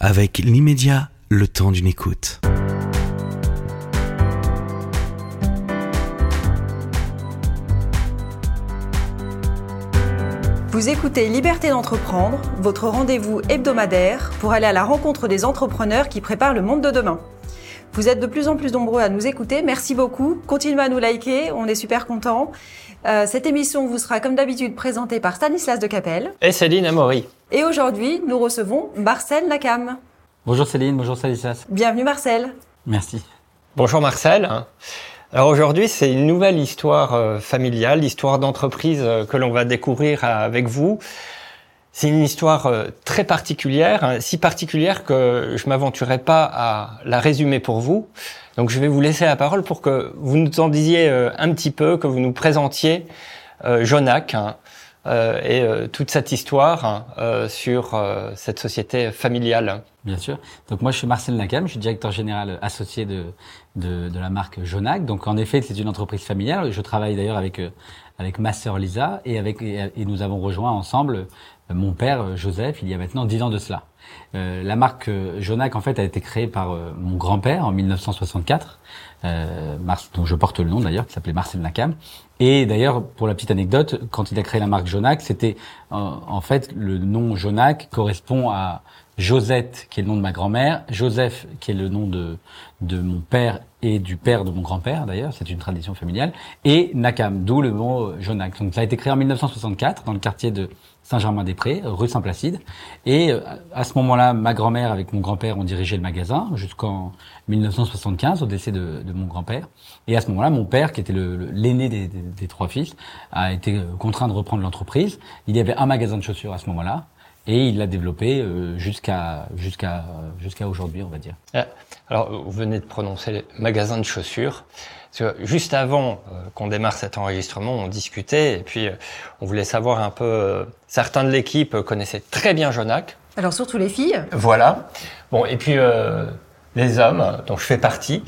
avec l'immédiat, le temps d'une écoute. Vous écoutez Liberté d'entreprendre, votre rendez-vous hebdomadaire pour aller à la rencontre des entrepreneurs qui préparent le monde de demain. Vous êtes de plus en plus nombreux à nous écouter, merci beaucoup. Continuez à nous liker, on est super contents. Euh, cette émission vous sera comme d'habitude présentée par Stanislas de Capelle. Et Céline Amaury. Et aujourd'hui, nous recevons Marcel Nakam. Bonjour Céline, bonjour Stanislas. Bienvenue Marcel. Merci. Bonjour Marcel. Alors aujourd'hui, c'est une nouvelle histoire euh, familiale, l'histoire d'entreprise euh, que l'on va découvrir avec vous. C'est une histoire très particulière, hein, si particulière que je m'aventurerai pas à la résumer pour vous. Donc je vais vous laisser la parole pour que vous nous en disiez un petit peu, que vous nous présentiez Jonac, hein, euh, et euh, toute cette histoire hein, euh, sur cette société familiale. Bien sûr. Donc moi je suis Marcel Nakam, je suis directeur général associé de, de, de la marque Jonac. Donc en effet c'est une entreprise familiale. Je travaille d'ailleurs avec avec ma sœur Lisa et avec et, nous avons rejoint ensemble mon père Joseph il y a maintenant dix ans de cela. Euh, la marque Jonac en fait a été créée par mon grand-père en 1964, euh, dont je porte le nom d'ailleurs, qui s'appelait Marcel Nakam. Et d'ailleurs, pour la petite anecdote, quand il a créé la marque Jonac, c'était en fait le nom Jonac correspond à Josette, qui est le nom de ma grand-mère, Joseph, qui est le nom de, de mon père et du père de mon grand-père, d'ailleurs, c'est une tradition familiale, et Nakam, d'où le mot Jonac. Donc ça a été créé en 1964 dans le quartier de Saint-Germain-des-Prés, rue Saint-Placide. Et euh, à ce moment-là, ma grand-mère avec mon grand-père ont dirigé le magasin jusqu'en 1975, au décès de, de mon grand-père. Et à ce moment-là, mon père, qui était l'aîné des, des, trois fils, a été euh, contraint de reprendre l'entreprise. Il y avait un magasin de chaussures à ce moment-là. Et il l'a développé euh, jusqu'à jusqu'à jusqu'à aujourd'hui, on va dire. Alors, vous venez de prononcer magasin de chaussures juste avant euh, qu'on démarre cet enregistrement, on discutait et puis euh, on voulait savoir un peu. Euh, certains de l'équipe connaissaient très bien Jonac. Alors surtout les filles. Voilà. Bon et puis les hommes, dont je fais partie.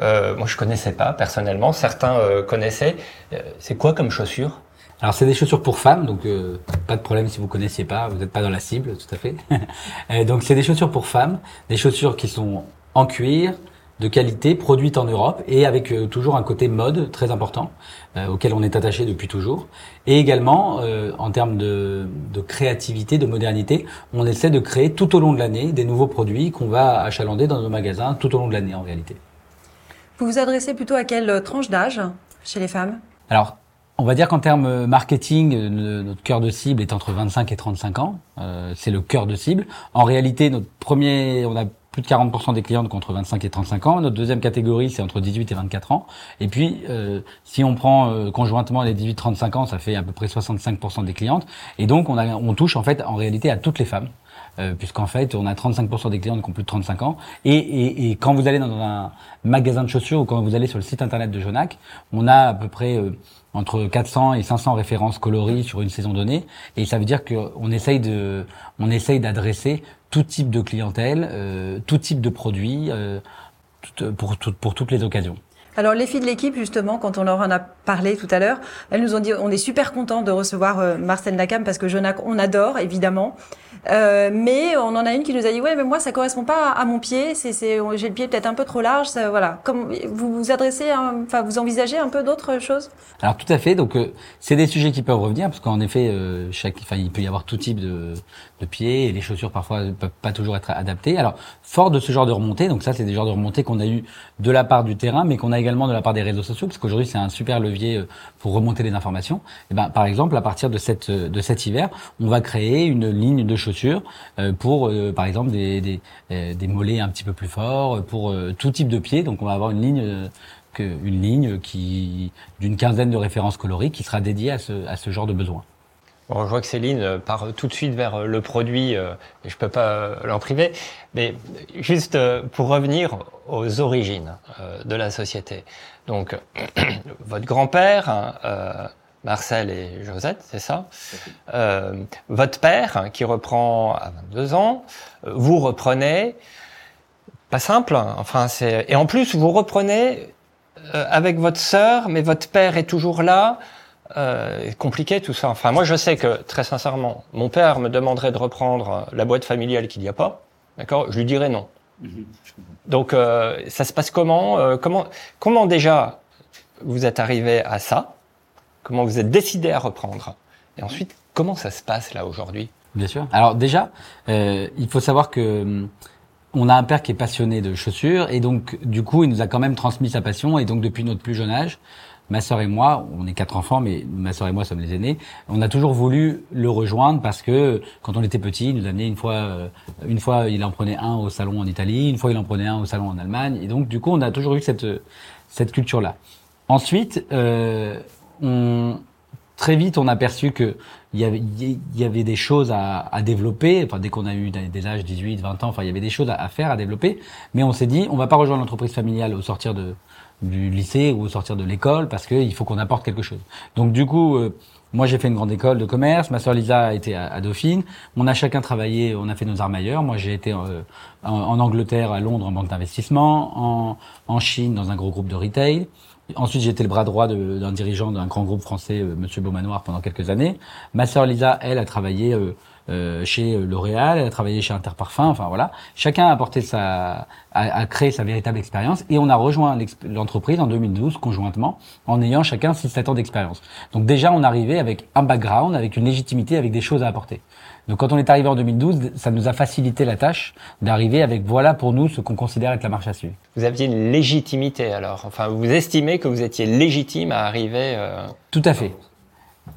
moi je connaissais pas personnellement. Certains connaissaient. c'est quoi comme chaussures? Alors c'est des chaussures pour femmes, donc pas de problème si vous connaissiez pas, vous n'êtes pas dans la cible, tout à fait. donc c'est des chaussures pour femmes, des chaussures qui sont en cuir, de qualité produite en Europe et avec euh, toujours un côté mode très important euh, auquel on est attaché depuis toujours. Et également, euh, en termes de, de, créativité, de modernité, on essaie de créer tout au long de l'année des nouveaux produits qu'on va achalander dans nos magasins tout au long de l'année en réalité. Vous vous adressez plutôt à quelle tranche d'âge chez les femmes? Alors, on va dire qu'en termes marketing, notre cœur de cible est entre 25 et 35 ans. c'est le cœur de cible. En réalité, notre premier, on a plus de 40% des clientes contre 25 et 35 ans. Notre deuxième catégorie, c'est entre 18 et 24 ans. Et puis, euh, si on prend euh, conjointement les 18-35 ans, ça fait à peu près 65% des clientes. Et donc, on, a, on touche en fait en réalité à toutes les femmes. Euh, puisqu'en fait, on a 35% des clientes qui ont plus de 35 ans. Et, et, et, quand vous allez dans un magasin de chaussures ou quand vous allez sur le site internet de Jonac, on a à peu près euh, entre 400 et 500 références coloris sur une saison donnée. Et ça veut dire qu'on essaye de, on essaye d'adresser tout type de clientèle, euh, tout type de produits, euh, pour, pour toutes les occasions. Alors les filles de l'équipe, justement, quand on leur en a parlé tout à l'heure, elles nous ont dit on est super content de recevoir euh, Marcel Nakam parce que Jonac, on adore évidemment. Euh, mais on en a une qui nous a dit ouais mais moi ça correspond pas à, mon pied, c'est c'est j'ai le pied peut-être un peu trop large, ça, voilà. Comme vous vous adressez, enfin vous envisagez un peu d'autres choses? Alors tout à fait. Donc euh, c'est des sujets qui peuvent revenir parce qu'en effet euh, chaque, enfin il peut y avoir tout type de, de pieds et les chaussures parfois ne peuvent pas toujours être adaptées. Alors fort de ce genre de remontée, donc ça c'est des genres de remontées qu'on a eu de la part du terrain, mais qu'on a également de la part des réseaux sociaux parce qu'aujourd'hui c'est un super levier euh, pour remonter les informations. Et eh ben par exemple à partir de cette de cet hiver, on va créer une ligne de chaussures euh, pour, euh, par exemple, euh, des, mollets un petit peu plus forts, pour tout type de pied. Donc, on va avoir une ligne une ligne qui d'une quinzaine de références coloris qui sera dédiée à ce, genre de besoin. Bon, je vois que Céline part tout de suite vers le produit, et je peux pas l'en priver. Mais juste pour revenir aux origines de la société. Donc, votre grand-père, hein, Marcel et Josette, c'est ça. Euh, votre père, hein, qui reprend à 22 ans, euh, vous reprenez, pas simple, hein, enfin c'est, et en plus vous reprenez euh, avec votre sœur, mais votre père est toujours là. Euh, compliqué tout ça. Enfin, moi je sais que très sincèrement, mon père me demanderait de reprendre la boîte familiale qu'il n'y a pas. d'accord, je lui dirais non. Donc, euh, ça se passe comment? Euh, Comment comment déjà vous êtes arrivé à ça? Comment vous êtes décidé à reprendre Et ensuite, comment ça se passe là aujourd'hui? Bien sûr. Alors déjà, euh, il faut savoir que hum, on a un père qui est passionné de chaussures et donc du coup, il nous a quand même transmis sa passion et donc depuis notre plus jeune âge, ma sœur et moi, on est quatre enfants, mais ma sœur et moi sommes les aînés. On a toujours voulu le rejoindre parce que quand on était petit, il nous amenait une fois, euh, une fois, il en prenait un au salon en Italie, une fois il en prenait un au salon en Allemagne, et donc du coup, on a toujours eu cette cette culture-là. Ensuite, euh, on très vite, on a aperçu que il y avait, y avait des choses à, à développer. Enfin, dès qu'on a eu des, âges 18, 20 ans, enfin, il y avait des choses à, faire, à développer. Mais on s'est dit, on va pas rejoindre l'entreprise familiale au sortir de, du lycée ou au sortir de l'école parce qu'il faut qu'on apporte quelque chose. Donc, du coup, euh, moi, j'ai fait une grande école de commerce. Ma sœur Lisa a été à, à, Dauphine. On a chacun travaillé. On a fait nos armes ailleurs. Moi, j'ai été euh, en, en, Angleterre, à Londres, en banque d'investissement, en, en Chine, dans un gros groupe de retail. Ensuite, j'ai été le bras droit d'un dirigeant d'un grand groupe français, euh, Monsieur Beaumanoir, pendant quelques années. Ma sœur Lisa, elle, a travaillé euh, euh, chez L'Oréal, elle a travaillé chez Interparfum. Enfin voilà, chacun a apporté sa, a, a créé sa véritable expérience et on a rejoint l'entreprise en 2012 conjointement, en ayant chacun 6-7 ans d'expérience. Donc déjà, on arrivait avec un background, avec une légitimité, avec des choses à apporter. Donc quand on est arrivé en 2012, ça nous a facilité la tâche d'arriver avec voilà pour nous ce qu'on considère être la marche à suivre. Vous aviez une légitimité alors, enfin vous estimez que vous étiez légitime à arriver. Euh... Tout à fait.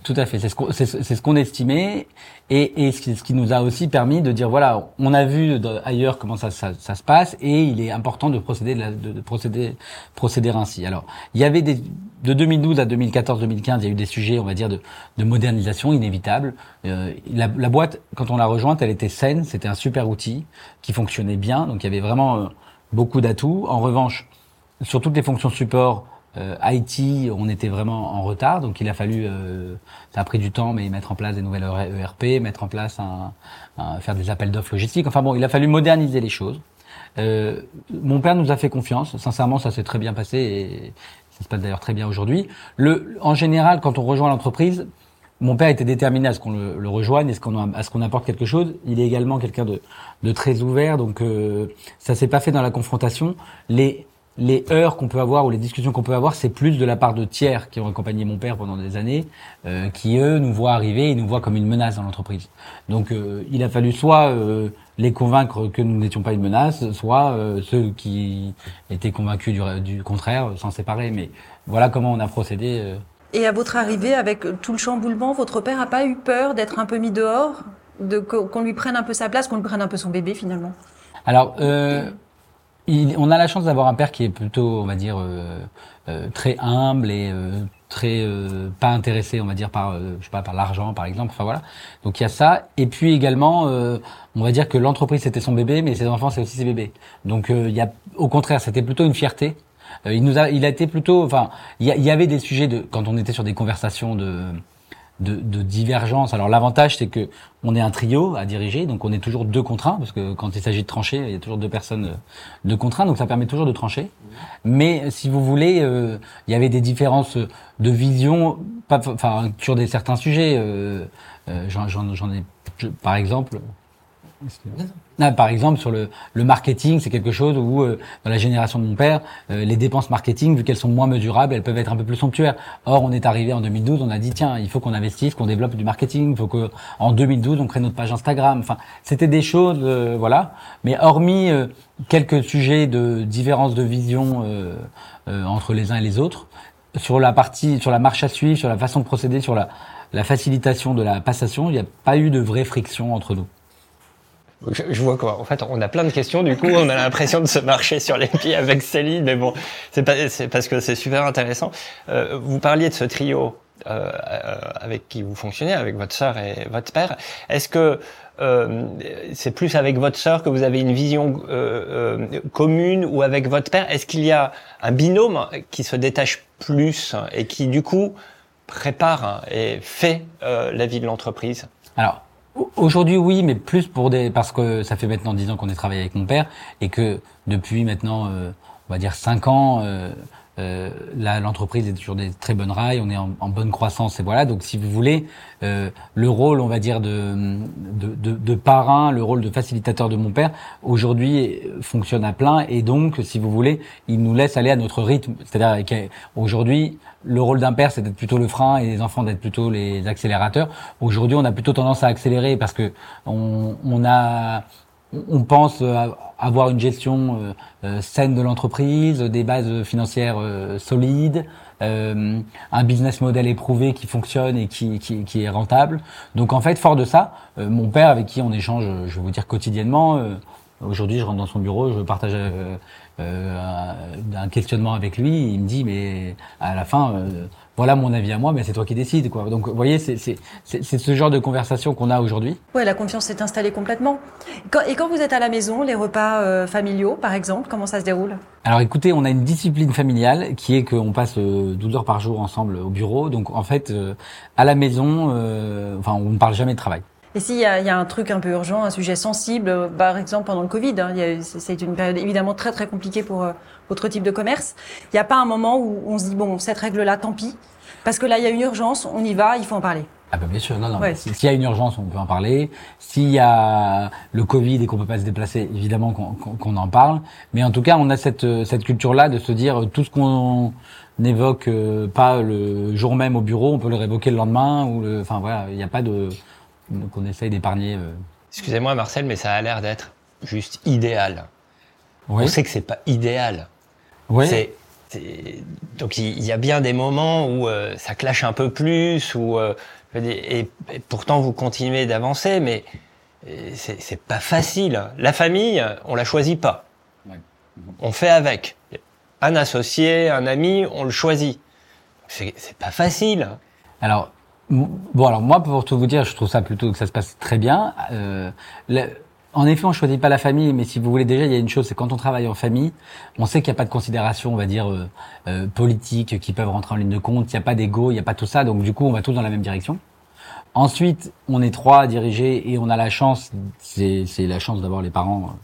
Tout à fait, c'est ce qu'on c'est ce qu'on estimait et, et ce, qui, ce, qui, nous a aussi permis de dire voilà, on a vu ailleurs comment ça, ça, ça, se passe et il est important de procéder de, la, de, de, procéder procéder ainsi. Alors, il y avait des de 2012 à 2014-2015, il y a eu des sujets, on va dire, de, de modernisation inévitables. Euh, la, la, boîte, quand on l'a rejointe, elle était saine, c'était un super outil qui fonctionnait bien, donc il y avait vraiment euh, beaucoup d'atouts. En revanche, sur toutes les fonctions support, euh, IT, on était vraiment en retard, donc il a fallu, euh, ça a pris du temps, mais mettre en place des nouvelles ERP, mettre en place un, un faire des appels d'offres logistiques. Enfin bon, il a fallu moderniser les choses. Euh, mon père nous a fait confiance. Sincèrement, ça s'est très bien passé et ça se passe d'ailleurs très bien aujourd'hui. Le, en général, quand on rejoint l'entreprise, mon père était déterminé à ce qu'on le, le, rejoigne, à ce qu'on à ce qu'on apporte quelque chose. Il est également quelqu'un de, de très ouvert, donc euh, ça s'est pas fait dans la confrontation. Les les heures qu'on peut avoir ou les discussions qu'on peut avoir, c'est plus de la part de tiers qui ont accompagné mon père pendant des années, euh, qui eux nous voient arriver et nous voient comme une menace dans l'entreprise. Donc euh, il a fallu soit euh, les convaincre que nous n'étions pas une menace, soit euh, ceux qui étaient convaincus du, du contraire s'en séparer. Mais voilà comment on a procédé. euh. Et à votre arrivée, avec tout le chamboulement, votre père n'a pas eu peur d'être un peu mis dehors, de qu'on lui prenne un peu sa place, qu'on lui prenne un peu son bébé finalement? Alors. Euh, il, on a la chance d'avoir un père qui est plutôt, on va dire, euh, euh, très humble et euh, très euh, pas intéressé, on va dire par, euh, je sais pas, par l'argent, par exemple. Enfin voilà. Donc il y a ça. Et puis également, euh, on va dire que l'entreprise c'était son bébé, mais ses enfants c'est aussi ses bébés. Donc il y a, au contraire, c'était plutôt une fierté. il nous a, il a été plutôt, enfin, il y, y, avait des sujets de quand on était sur des conversations de de, de divergence. Alors l'avantage c'est que on est un trio à diriger, donc on est toujours deux contre un, parce que quand il s'agit de trancher, il y a toujours deux personnes de contre un, donc ça permet toujours de trancher. Mais si vous voulez, euh, il y avait des différences de vision, pas, enfin sur des certains sujets. Euh, euh, J'en ai, par exemple. Par exemple, sur le, le marketing, c'est quelque chose où, euh, dans la génération de mon père, euh, les dépenses marketing, vu qu'elles sont moins mesurables, elles peuvent être un peu plus somptuaires. Or, on est arrivé en 2012, on a dit tiens, il faut qu'on investisse, qu'on développe du marketing, il faut que en 2012 on crée notre page Instagram. Enfin, c'était des choses, euh, voilà. Mais hormis euh, quelques sujets de différence de vision euh, entre les uns et les autres, sur la partie, sur la marche à suivre, sur la façon de procéder, sur la, la facilitation de la passation, il n'y a pas eu de vraie friction entre nous. Je, vois quoi. En fait, on a plein de questions. Du coup, on a l'impression de se marcher sur les pieds avec Céline, mais bon, c'est parce que c'est super intéressant. Euh, vous parliez de ce trio euh, avec qui vous fonctionnez, avec votre sœur et votre père. Est-ce que euh, c'est plus avec votre sœur que vous avez une vision euh, commune ou avec votre père? Est-ce qu'il y a un binôme qui se détache plus et qui du coup prépare et fait la vie de l'entreprise? Alors Aujourd'hui, oui, mais plus pour des parce que ça fait maintenant dix ans qu'on est travaillé avec mon père et que depuis maintenant, euh, on va dire cinq ans, euh, euh, là, l'entreprise est toujours des très bonnes rails, on est en, en, bonne croissance et voilà. Donc, si vous voulez, euh, le rôle, on va dire de, de, de, de, parrain, le rôle de facilitateur de mon père, aujourd'hui fonctionne à plein et donc, si vous voulez, il nous laisse aller à notre rythme. C'est-à-dire qu'aujourd'hui, le rôle d'un père, c'est d'être plutôt le frein et les enfants d'être plutôt les accélérateurs. Aujourd'hui, on a plutôt tendance à accélérer parce que on, on a on pense avoir une gestion euh, euh, saine de l'entreprise, des bases financières euh, solides, un business model éprouvé qui fonctionne et qui, est rentable. Donc en fait, fort de ça, mon père avec qui on échange, je vais vous dire quotidiennement, aujourd'hui je rentre dans son bureau, je partage un questionnement avec lui, il me dit mais à la fin voilà mon avis à moi, mais c'est toi qui décides. Quoi. Donc, vous voyez, c'est ce genre de conversation qu'on a aujourd'hui. Oui, la confiance s'est installée complètement. et quand vous êtes à la maison, les repas euh, familiaux, par exemple, comment ça se déroule? Alors, écoutez, on a une discipline familiale qui est qu'on passe 12 euh, heures par jour ensemble au bureau. Donc, en fait, euh, à la maison, enfin, on ne parle jamais de travail. Et s'il y, y, a un truc un peu urgent, un sujet sensible, par exemple pendant le Covid, hein, c'est une période évidemment très très compliquée pour euh, votre type de commerce, il n'y a pas un moment où on se dit, bon, cette règle-là, tant pis, parce que là, il y a une urgence, on y va, il faut en parler. Ah ben bien sûr, non, non. S'il y a une urgence, on peut en parler. S'il y a le Covid et qu'on peut pas se déplacer, évidemment qu'on en parle. Mais en tout cas, on a cette, cette culture-là de se dire tout ce qu'on n'évoque euh, pas le jour même au bureau, on peut le révoquer le lendemain. Ou le, enfin voilà, il n'y a pas de qu'on essaye d'épargner. Euh. Excusez-moi Marcel, mais ça a l'air d'être juste idéal. On sait que c'est pas idéal. Oui. donc il y, a bien des moments où euh, ça clash un peu plus, où, euh, et, pourtant vous continuez d'avancer, mais c'est pas facile. La famille, on la choisit pas. On fait avec. Un associé, un ami, on le choisit. C'est pas facile. Alors, Bon, alors moi, pour tout vous dire, je trouve ça plutôt que ça se passe très bien. Euh, en effet, on choisit pas la famille, mais si vous voulez déjà, il y a une chose, c'est quand on travaille en famille, on sait qu'il n'y a pas de considération, on va dire, euh, euh, politique qui peuvent rentrer en ligne de compte, il n'y a pas d'ego, il n'y a pas tout ça, donc du coup, on va tous dans la même direction. Ensuite, on est trois à diriger et on a la chance, c'est la chance d'avoir les parents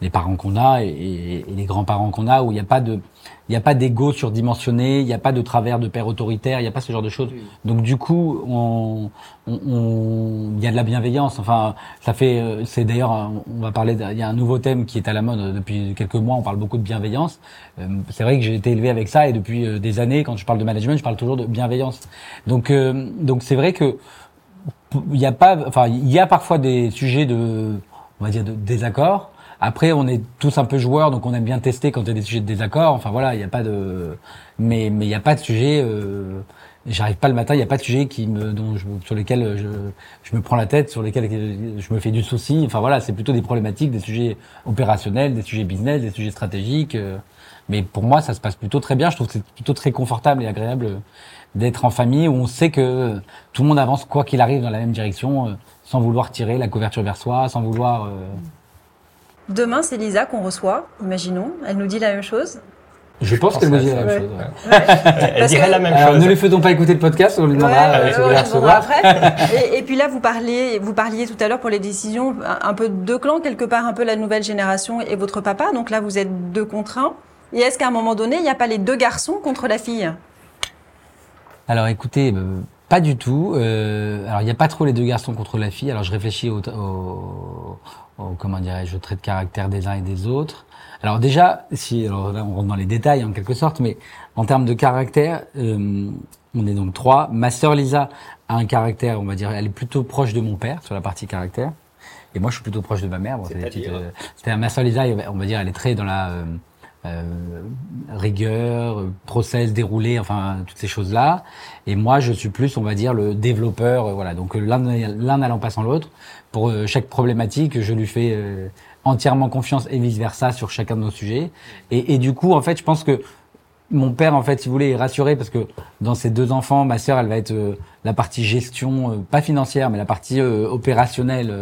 les parents qu'on a et, les grands-parents qu'on a, où il n'y a pas de, il n'y a pas d'ego surdimensionné, il n'y a pas de travers de père autoritaire, il n'y a pas ce genre de choses. Donc du coup, on, on, il y a de la bienveillance. Enfin, ça fait, euh, c'est d'ailleurs, on va parler, il y a un nouveau thème qui est à la mode depuis quelques mois. On parle beaucoup de bienveillance. Euh, c'est vrai que j'ai été élevé avec ça et depuis euh, des années, quand je parle de management, je parle toujours de bienveillance. Donc, donc c'est vrai que il n'y a pas, enfin, il y a parfois des sujets de, on va dire, de désaccord. Après, on est tous un peu joueurs, donc on aime bien tester quand il y a des sujets de désaccord. Enfin voilà, il n'y a pas de, mais mais il n'y a pas de sujet. Euh... J'arrive pas le matin, il n'y a pas de sujet qui me, dont je, sur lesquels je, je me prends la tête, sur lesquels je me fais du souci. Enfin voilà, c'est plutôt des problématiques, des sujets opérationnels, des sujets business, des sujets stratégiques. Euh. Mais pour moi, ça se passe plutôt très bien. Je trouve que c'est plutôt très confortable et agréable d'être en famille où on sait que tout le monde avance quoi qu'il arrive dans la même direction, euh, sans vouloir tirer la couverture vers soi, sans vouloir. Euh, Demain, c'est Lisa qu'on reçoit, imaginons. Elle nous dit la même chose. Je pense qu'elle nous dit la même chose. Elle dirait la même chose. Ne lui faisons pas écouter le podcast, on lui demandera euh, si vous la recevoir. Après. et, puis là, vous parliez, vous parliez tout à l'heure pour les décisions, un, peu deux clans, quelque part un peu la nouvelle génération et votre papa. Donc là, vous êtes deux contre un. Et est-ce qu'à un moment donné, il n'y a pas les deux garçons contre la fille? Alors écoutez, euh, pas du tout. Euh, alors il n'y a pas trop les deux garçons contre la fille. Alors je réfléchis au, au, comment dirais-je, au trait de caractère des uns et des autres. Alors déjà, si alors là on rentre dans les détails en quelque sorte, mais en termes de caractère, euh, on est donc trois. Ma sœur Lisa a un caractère, on va dire, elle est plutôt proche de mon père sur la partie caractère, et moi je suis plutôt proche de ma mère. Bon, euh, ma sœur Lisa, on va dire, elle est très dans la euh, euh, rigueur, process déroulé, enfin toutes ces choses-là. Et moi, je suis plus, on va dire, le développeur. Euh, voilà, donc l'un l'un n'allant pas sans l'autre. Pour euh, chaque problématique, je lui fais entièrement confiance et vice versa sur chacun de nos sujets. Et, du coup, en fait, je pense que mon père, en fait, si vous voulez, est rassuré parce que dans ses deux enfants, ma sœur, elle va être la partie gestion, pas financière, mais la partie opérationnelle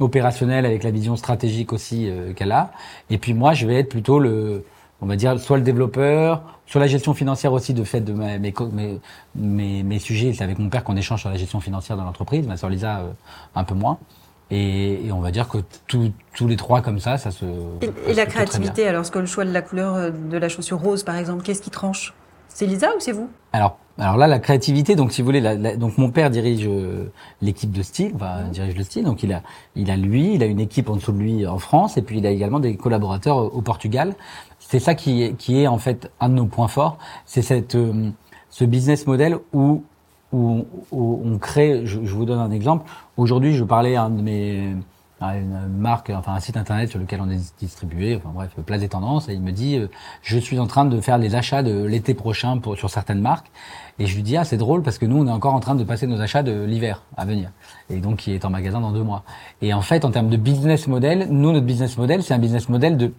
opérationnel avec la vision stratégique aussi euh, qu'elle a. Et puis moi, je vais être plutôt le, on va dire, soit le développeur, sur la gestion financière aussi, de fait de mes, mes, mes, mes sujets. C'est avec mon père qu'on échange sur la gestion financière de l'entreprise, ma soeur Lisa euh, un peu moins. Et, et on va dire que tous tous les trois comme ça, ça se. Et, et la créativité, alors, ce que le choix de la couleur euh, de la chaussure rose, par exemple, qu'est-ce qui tranche? C'est Lisa ou c'est vous? Alors, alors là, la créativité. Donc, si vous voulez, la- la- donc mon père dirige euh, l'équipe de style, enfin dirige le style. Donc, il a, il a lui, il a une équipe en dessous de lui en France, et puis il a également des collaborateurs au, au Portugal. C'est ça qui est, qui est en fait un de nos points forts. C'est cette, euh, ce business model où, où, où on crée. Je, je vous donne un exemple. Aujourd'hui, je parlais à un de mes une marque, enfin un site internet sur lequel on est distribué, enfin bref, Place des Tendances, et il me dit, euh, je suis en train de faire les achats de l'été prochain pour sur certaines marques, et je lui dis, ah c'est drôle parce que nous on est encore en train de passer nos achats de l'hiver à venir, et donc qui est en magasin dans deux mois. Et en fait, en termes de business model, nous notre business model, c'est un business model de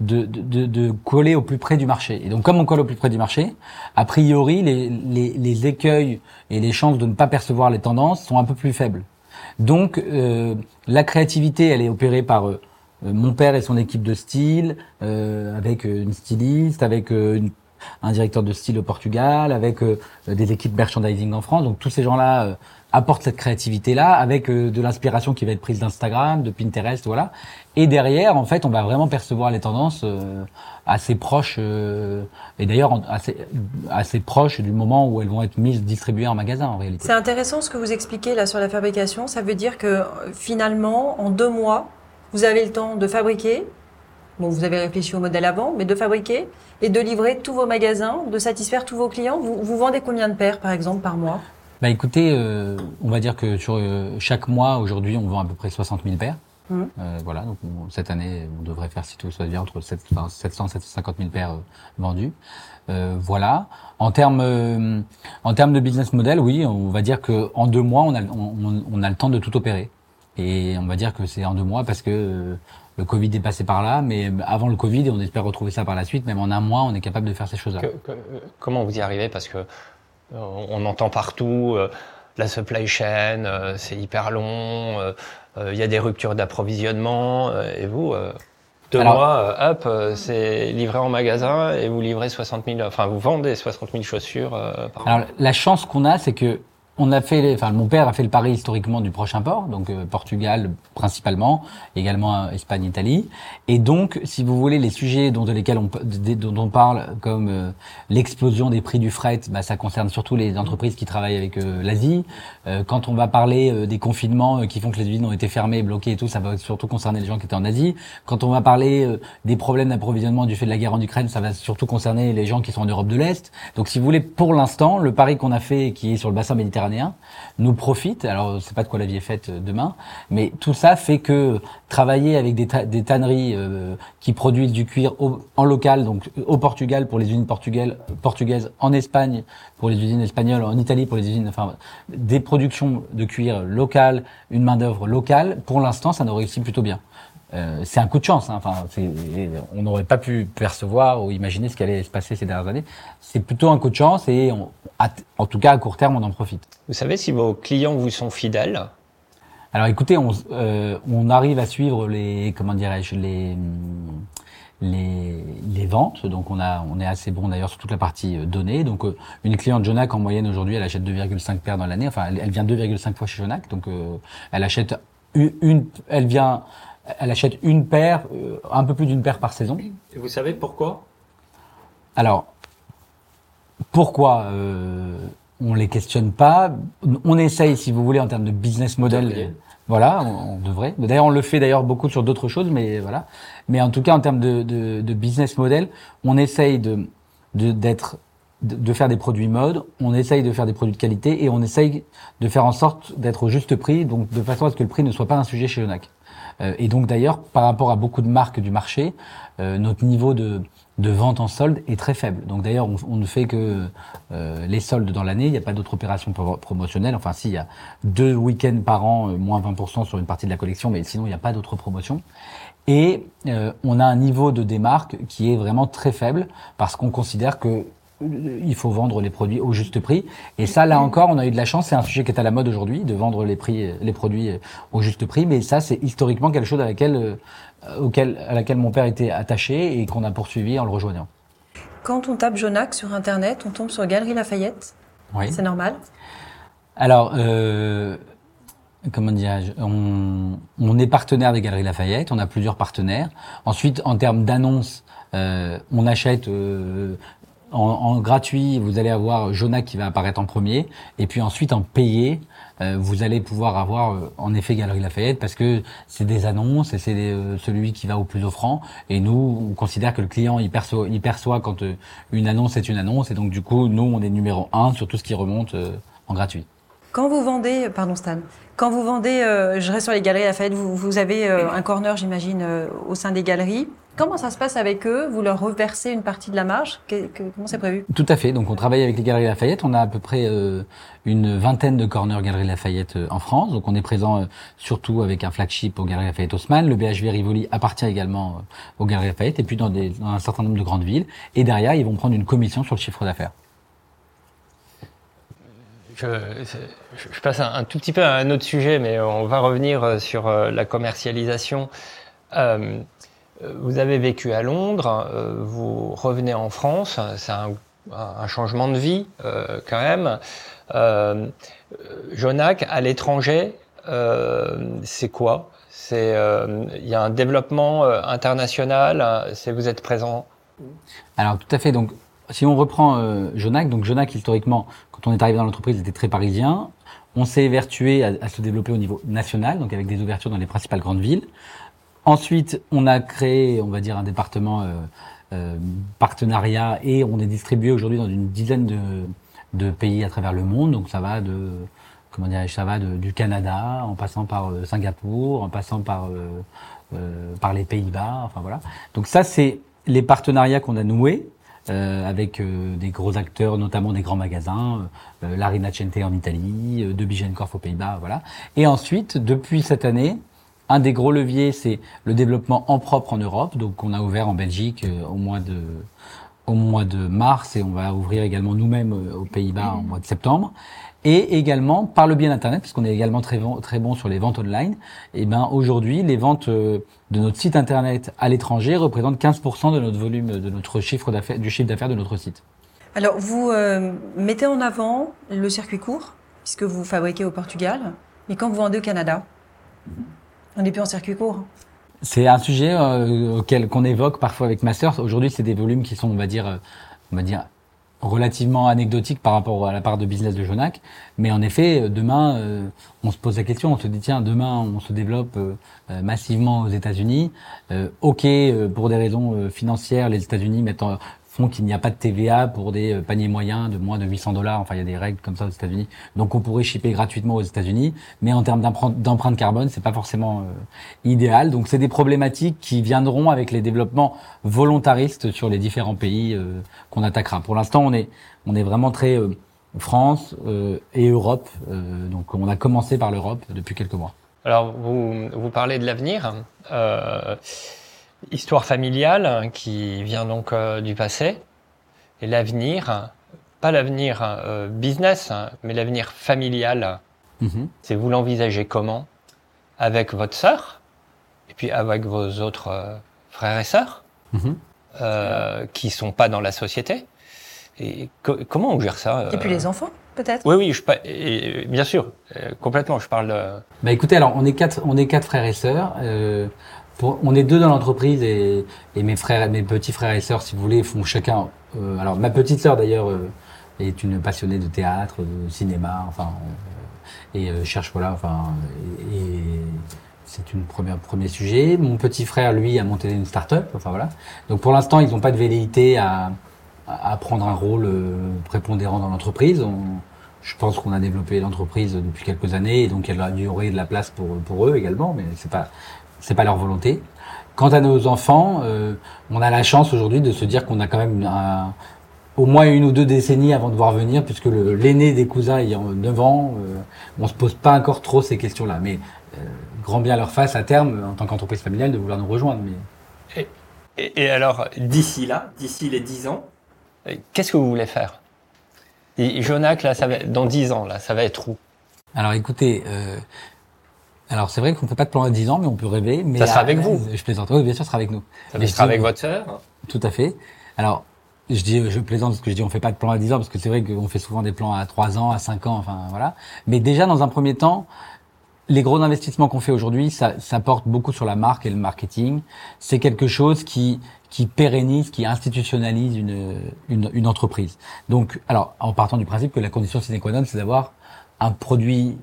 de, de, de, de coller au plus près du marché. Et donc, comme on colle au plus près du marché, a priori, les, les, les écueils et les chances de ne pas percevoir les tendances sont un peu plus faibles. Donc, euh, la créativité, elle est opérée par euh, mon père et son équipe de style, euh, avec euh, une styliste, avec euh, un directeur de style au Portugal, avec euh, des équipes merchandising en France. Donc, tous ces gens-là apportent cette créativité-là, avec euh, de l'inspiration qui va être prise d'Instagram, de Pinterest, voilà. Et derrière, en fait, on va vraiment percevoir les tendances euh, assez proches, euh, et d'ailleurs assez, assez proches du moment où elles vont être mises, distribuées en magasin, en réalité. C'est intéressant ce que vous expliquez là sur la fabrication. Ça veut dire que finalement, en deux mois, vous avez le temps de fabriquer. Bon, vous avez réfléchi au modèle avant, mais de fabriquer et de livrer tous vos magasins, de satisfaire tous vos clients. Vous, vous vendez combien de paires, par exemple, par mois? Bah écoutez, euh, on va dire que sur euh, chaque mois, aujourd'hui, on vend à peu près 60 000 paires. Mhm. Euh, voilà, donc on- cette année, on devrait faire, si tout se passe bien, entre 700 700 750 000 paires euh, vendues. Euh, voilà. En termes, euh, en termes de business model, oui, on va dire que en deux mois, on a, on, on- a le temps de tout opérer. Et on va dire que c'est en deux mois parce que euh, le Covid est passé par là, mais avant le Covid, et on espère retrouver ça par la suite, même en un mois, on est capable de faire ces choses-là. Comment vous y arrivez? Parce que euh, on entend partout euh, la supply chain, euh, c'est hyper long, euh, euh, il y a des ruptures d'approvisionnement, euh, et vous, euh, deux Alors- mois, euh, hop, euh, c'est livré en magasin et vous livrez 60 000, enfin vous vendez 60 000 chaussures euh, par an. Alors la chance qu'on a, c'est que on a fait, enfin mon père a fait le pari historiquement du prochain port, donc euh, Portugal principalement, également euh, Espagne, Italie, et donc si vous voulez les sujets dont on, parle comme euh, l'explosion des prix du fret, bah, ça concerne surtout les entreprises qui travaillent avec euh, l'Asie. Euh, quand on va parler euh, des confinements qui font que les usines ont été fermées, bloquées et tout, ça va surtout concerner les gens qui étaient en Asie. Quand on va parler des problèmes d'approvisionnement du fait de la guerre en Ukraine, ça va surtout concerner les gens qui sont en Europe de l'Est. Donc si vous voulez, pour l'instant, le pari qu'on a fait, qui est sur le bassin méditerranéen, nous profite. Alors c'est pas de quoi la vie est faite euh, demain, mais tout ça fait que travailler avec des, ta- des tanneries euh, qui produisent du cuir en local, donc au Portugal pour les usines portugaises, portugaises, en Espagne pour les usines espagnoles, en Italie pour les usines, enfin des productions de cuir locales, une main d'œuvre locale. Pour l'instant, ça nous réussit plutôt bien. Euh, c'est un coup de chance. Hein. Enfin, on n'aurait pas pu percevoir ou imaginer ce qui allait se passer ces dernières années. C'est plutôt un coup de chance et on, en tout cas à court terme, on en profite. Vous savez si vos clients vous sont fidèles? Alors écoutez, on, euh, on arrive à suivre les, comment dirais-je, les, les, les ventes. Donc on a, on est assez bon d'ailleurs sur toute la partie euh, données. Donc euh, une cliente Jonac en moyenne aujourd'hui, elle achète 2,5 paires dans l'année. Enfin, elle, elle vient 2,5 fois chez Jonac. Donc euh, elle achète une, une- elle vient, elle achète une paire, euh, un peu plus d'une paire par saison. Et vous savez pourquoi? Alors, pourquoi euh, on les questionne pas? On essaye, si vous voulez, en termes de business model. Devriez. Voilà, on, on devrait. D'ailleurs, on le fait d'ailleurs beaucoup sur d'autres choses, mais voilà. Mais en tout cas, en termes de, de, de business model, on essaye de de- d'être de, de faire des produits mode, on essaye de faire des produits de qualité et on essaye de faire en sorte d'être au juste prix, donc de façon à ce que le prix ne soit pas un sujet chez Yonac. Euh, et donc d'ailleurs, par rapport à beaucoup de marques du marché, euh, notre niveau de, de vente en solde est très faible. Donc d'ailleurs, on, on ne fait que euh, les soldes dans l'année. Il n'y a pas d'autres opérations pro- promotionnelles. Enfin, si, y a deux week-ends par an, euh, moins 20% sur une partie de la collection, mais sinon, il n'y a pas d'autres promotions. Et euh, on a un niveau de démarque qui est vraiment très faible parce qu'on considère que il faut vendre les produits au juste prix. Et ça, là encore, on a eu de la chance. C'est un sujet qui est à la mode aujourd'hui, de vendre les prix, euh, les produits euh, au juste prix. Mais ça, c'est historiquement quelque chose à laquelle, euh, auquel, à laquelle mon père était attaché et qu'on a poursuivi en le rejoignant. Quand on tape Jonac sur Internet, on tombe sur Galerie Lafayette. Oui. C'est normal? Alors, euh, comment dirais-je, on, on est partenaire des Galeries Lafayette, on a plusieurs partenaires. Ensuite, en termes d'annonces, euh, on achète euh, en, gratuit, vous allez avoir Jonac qui va apparaître en premier, et puis ensuite en payé, euh, vous allez pouvoir avoir euh, en effet Galerie Lafayette parce que c'est des annonces et c'est euh, celui qui va au plus offrant. Et nous, on considère que le client il perçoit, il perçoit quand une annonce est une annonce, et donc du coup, nous, on est numéro un sur tout ce qui remonte en gratuit. Quand vous vendez, pardon Stan, quand vous vendez, euh, je reste sur les galeries Lafayette, vous, vous avez euh, un corner, j'imagine, euh, au sein des galeries. Comment ça se passe avec eux? Vous leur reversez une partie de la marge? Comment c'est prévu? Tout à fait. Donc on travaille avec les galeries Lafayette. On a à peu près une vingtaine de corners Galeries Lafayette en France. Donc on est présent surtout avec un flagship aux Galeries Lafayette Haussmann. Le BHV Rivoli appartient également aux Galeries Lafayette et puis dans, des, dans un certain nombre de grandes villes. Et derrière, ils vont prendre une commission sur le chiffre d'affaires je, passe un, tout petit peu à un autre sujet, mais on va revenir euh, sur euh, la commercialisation. Euh, vous avez vécu à Londres, vous revenez en France, c'est un, changement de vie quand même. Jonac, à l'étranger, c'est quoi? Il y a un développement international. Vous êtes présent? Alors tout à fait. Si on reprend euh, Jonac, donc Jonac historiquement, quand on est arrivé dans l'entreprise, était très parisien. On s'est évertué à, se développer au niveau national, donc avec des ouvertures dans les principales grandes villes. Ensuite, on a créé, on va dire, un département euh, euh, partenariat et on est distribué aujourd'hui dans une dizaine de, de, pays à travers le monde. Donc ça va de comment dire, ça va de, du Canada, en passant par euh, Singapour, en passant par euh, par les Pays-Bas. Enfin voilà. Donc ça, c'est les partenariats qu'on a noués euh, avec euh, des gros acteurs, notamment des grands magasins, euh, la Rinascente en Italie, euh, de Bijenkorf aux Pays-Bas, voilà. Et ensuite, depuis cette année, un des gros leviers, c'est le développement en propre en Europe. Donc, on a ouvert en Belgique au mois de au mois de mars et on va ouvrir également nous-mêmes aux Pays-Bas au mois de septembre et également par le biais d'Internet, puisqu'on est également très bon, très bon sur les ventes online. Et eh ben aujourd'hui, les ventes euh, de notre site Internet à l'étranger représentent 15% de notre volume, de notre chiffre d'affaires, du chiffre d'affaires de notre site. Alors vous euh, mettez en avant le circuit court, puisque vous fabriquez au Portugal, mais quand vous vendez au Canada, on n'est plus en circuit court. C'est un sujet euh, auquel qu'on évoque parfois avec ma sœur. Aujourd'hui, c'est des volumes qui sont, on va dire, on va dire relativement anecdotique par rapport à la part de business de Jonac. Mais en effet, demain, euh, on se pose la question, on se dit tiens, demain, on se développe euh, massivement aux États-Unis. Euh, ok, pour des raisons financières, les États-Unis mettent en, font qu'il n'y a pas de TVA pour des euh, paniers moyens de moins de 800 dollars. Enfin, il y a des règles comme ça aux États-Unis. Donc, on pourrait shipper gratuitement aux États-Unis, mais en termes d'empreinte carbone, c'est pas forcément euh, idéal. Donc, c'est des problématiques qui viendront avec les développements volontaristes sur les différents pays euh, qu'on attaquera. Pour l'instant, on est on est vraiment très France et Europe. donc, on a commencé par l'Europe depuis quelques mois. Alors, vous vous parlez de l'avenir histoire familiale qui vient donc euh, du passé et l'avenir, pas l'avenir euh, business, hein, mais l'avenir familial. Mhm. C'est vous l'envisagez comment? Avec votre sœur et puis avec vos autres euh, frères et sœurs mhm. qui sont pas dans la société. Et comment on gère ça Et puis les enfants peut-être? Oui, oui, je, et, bien sûr, complètement. Je parle. De... Bah écoutez, alors on est quatre, on est quatre frères et sœurs on est deux dans l'entreprise et, mes frères, mes petits frères et sœurs, si vous voulez, font chacun. Euh, alors ma petite sœur d'ailleurs euh, est une passionnée de théâtre, de cinéma, enfin euh, et cherche voilà, enfin et, c'est une première premier sujet. Mon petit frère lui a monté une start-up, enfin voilà. Donc pour l'instant ils n'ont pas de velléité à, prendre un rôle prépondérant dans l'entreprise. je pense qu'on a développé l'entreprise depuis quelques années et donc il y aurait de la place pour, pour eux également, mais c'est pas c'est pas leur volonté. Quant à nos enfants, euh, on a la chance aujourd'hui de se dire qu'on a quand même au moins une ou deux décennies avant de voir venir, puisque l'aîné des cousins ayant 9 ans, euh, on se pose pas encore trop ces questions-là. Mais euh, grand bien leur face à terme, en tant qu'entreprise familiale, de vouloir nous rejoindre. Mais... Et, et, alors, d'ici là, d'ici les 10 ans, qu'est-ce que vous voulez faire? Et Jonac, là, ça va, dans 10 ans, là, ça va être où? Alors écoutez, euh, alors c'est vrai qu'on ne peut pas de plan à 10 ans, mais on peut rêver. Mais ça sera avec vous. Je plaisante. Oui, bien sûr, ça sera avec nous. Ça sera avec votre sœur. Tout à fait. Alors je dis, je plaisante parce que je dis on fait pas de plan à 10 ans parce que c'est vrai qu'on fait souvent des plans à 3 ans, à 5 ans, enfin voilà. Mais déjà dans un premier temps, les gros investissements qu'on fait aujourd'hui, ça, ça porte beaucoup sur la marque et le marketing. C'est quelque chose qui qui pérennise, qui institutionnalise une, une, une entreprise. Donc, alors, en partant du principe que la condition sine qua non, c'est d'avoir un produit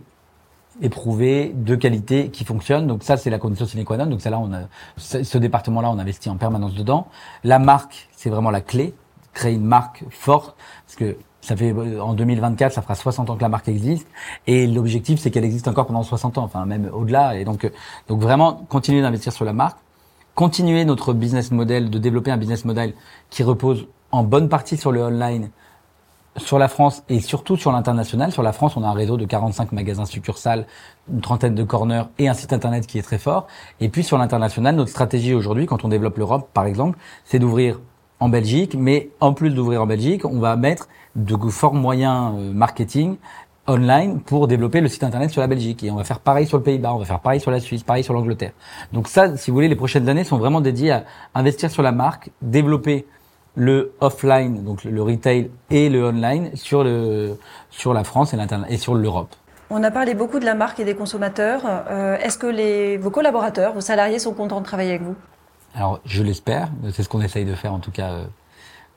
éprouvé, de qualité, qui fonctionne. Donc ça, c'est la condition sine qua non. Donc ça, là, on a, ce, département-là, on investit en permanence dedans. La marque, c'est vraiment la clé. Créer une marque forte, parce que ça fait en 2024, ça fera 60 ans que la marque existe, et l'objectif, c'est qu'elle existe encore pendant 60 ans, enfin même au-delà. Et donc, donc vraiment continuer d'investir sur la marque, continuer notre business model, de développer un business model qui repose en bonne partie sur le online, sur la France et surtout sur l'international. Sur la France, on a un réseau de 45 magasins succursales, une trentaine de corners et un site internet qui est très fort. Et puis sur l'international, notre stratégie aujourd'hui, quand on développe l'Europe, par exemple, c'est d'ouvrir en Belgique, mais en plus d'ouvrir en Belgique, on va mettre de forts moyens euh, marketing online pour développer le site internet sur la Belgique. Et on va faire pareil sur le Pays-Bas, on va faire pareil sur la Suisse, pareil sur l'Angleterre. Donc ça, si vous voulez, les prochaines années sont vraiment dédiées à investir sur la marque, développer le offline, donc le retail et le online sur le sur la France et et sur l'Europe. On a parlé beaucoup de la marque et des consommateurs. Euh, Est-ce que les, vos collaborateurs, vos salariés sont contents de travailler avec vous? Alors, je l'espère. C'est ce qu'on essaye de faire, en tout cas, euh,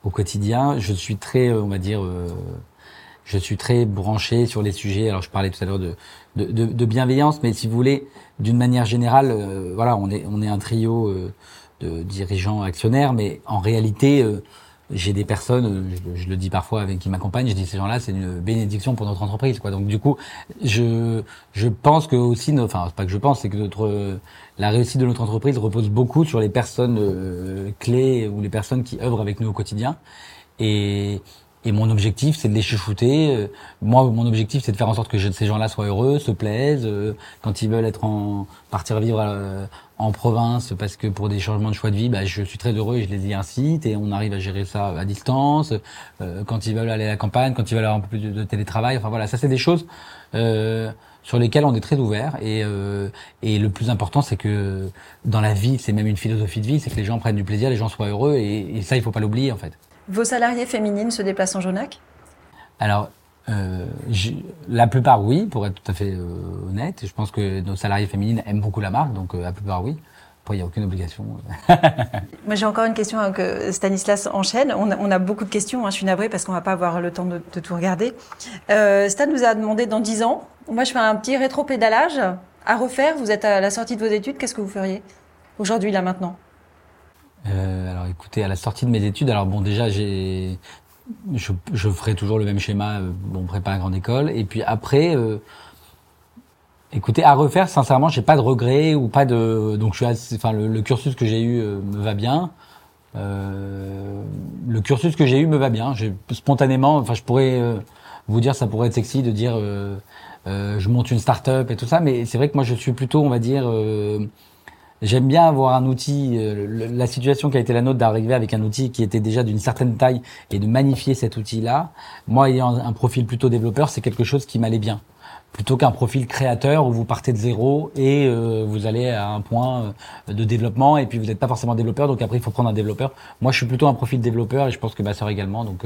au quotidien. Je suis très, euh, on va dire, euh, je suis très branché sur les sujets. Alors, je parlais tout à l'heure de, de, de, de, bienveillance, mais si vous voulez, d'une manière générale, voilà, on est, on est un trio dirigeants actionnaires, mais en réalité, j'ai des personnes, je, je, le dis parfois avec qui m'accompagnent, je dis ces gens-là, c'est une bénédiction pour notre entreprise, quoi. Donc du coup, je je pense que aussi, enfin pas que je pense, c'est que notre la réussite de notre entreprise repose beaucoup sur les personnes euh, clés ou les personnes qui œuvrent avec nous au quotidien. Et et mon objectif, c'est de les chouchouter. Euh, moi, mon objectif, c'est de faire en sorte que ces gens-là soient heureux, se plaisent. Euh, quand ils veulent être en partir vivre en province parce que pour des changements de choix de vie, bah, je suis très heureux et je les y incite et on arrive à gérer ça à distance. Euh, quand ils veulent aller à la campagne, quand ils veulent avoir un peu plus de, télétravail, enfin voilà, ça c'est des choses euh, sur lesquelles on est très ouvert et, euh, et le plus important c'est que dans la vie, c'est même une philosophie de vie, c'est que les gens prennent du plaisir, les gens soient heureux et, et ça il faut pas l'oublier en fait. Vos salariés féminines se déplacent en Jonac? Alors euh, la plupart, oui, pour être tout à fait euh, honnête. Je pense que nos salariés féminines aiment beaucoup la marque, donc euh, la plupart, oui. Après, il n'y a aucune obligation. Moi, j'ai encore une question hein, que Stanislas enchaîne. On a, on a beaucoup de questions. Hein, je suis navrée parce qu'on va pas avoir le temps de, de tout regarder. Euh, Stan nous a demandé dans 10 ans. Moi, je fais un petit rétro-pédalage à refaire. Vous êtes à la sortie de vos études. Qu'est-ce que vous feriez? Aujourd'hui, là, maintenant? Euh, alors écoutez, à la sortie de mes études, alors bon déjà j'ai je, ferai toujours le même schéma, euh, bon, prépa à grande école. Et puis après, euh, écoutez, à refaire, sincèrement, j'ai pas de regrets ou pas de. Donc, je suis assez, enfin, le, cursus que j'ai eu me va bien. Le cursus que j'ai eu me va bien. Spontanément, enfin, je pourrais vous dire, ça pourrait être sexy de dire, je monte une start-up et tout ça, mais c'est vrai que moi, je suis plutôt, on va dire J'aime bien avoir un outil, euh, la situation qui a été la nôtre d'arriver avec un outil qui était déjà d'une certaine taille et de magnifier cet outil-là. Moi, ayant un profil plutôt développeur, c'est quelque chose qui m'allait bien. Plutôt qu'un profil créateur où vous partez de zéro et euh, vous allez à un point euh, de développement et puis vous n'êtes pas forcément développeur, donc après il faut prendre un développeur. Moi, je suis plutôt un profil développeur et je pense que ma sœur également, donc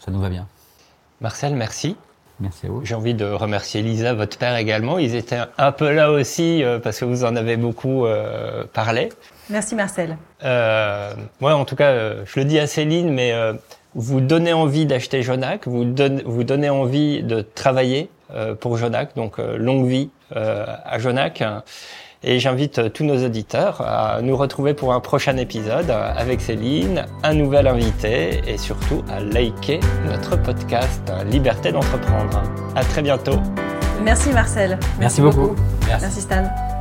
ça nous va bien. Marcel, merci. Merci à vous. J'ai envie de remercier Lisa, votre père également. Ils étaient un peu là aussi euh, parce que vous en avez beaucoup euh, parlé. Merci Marcel. Euh, moi, en tout cas, euh, je le dis à Céline, mais euh, vous donnez envie d'acheter Jonac, vous, donne, vous donnez envie de travailler pour Jonac, donc longue vie à Jonac. Et j'invite euh, tous nos auditeurs à nous retrouver pour un prochain épisode avec Céline, un nouvel invité et surtout à liker notre podcast Liberté d'entreprendre. À très bientôt. Merci Marcel. Merci, beaucoup. Merci. Merci Stan.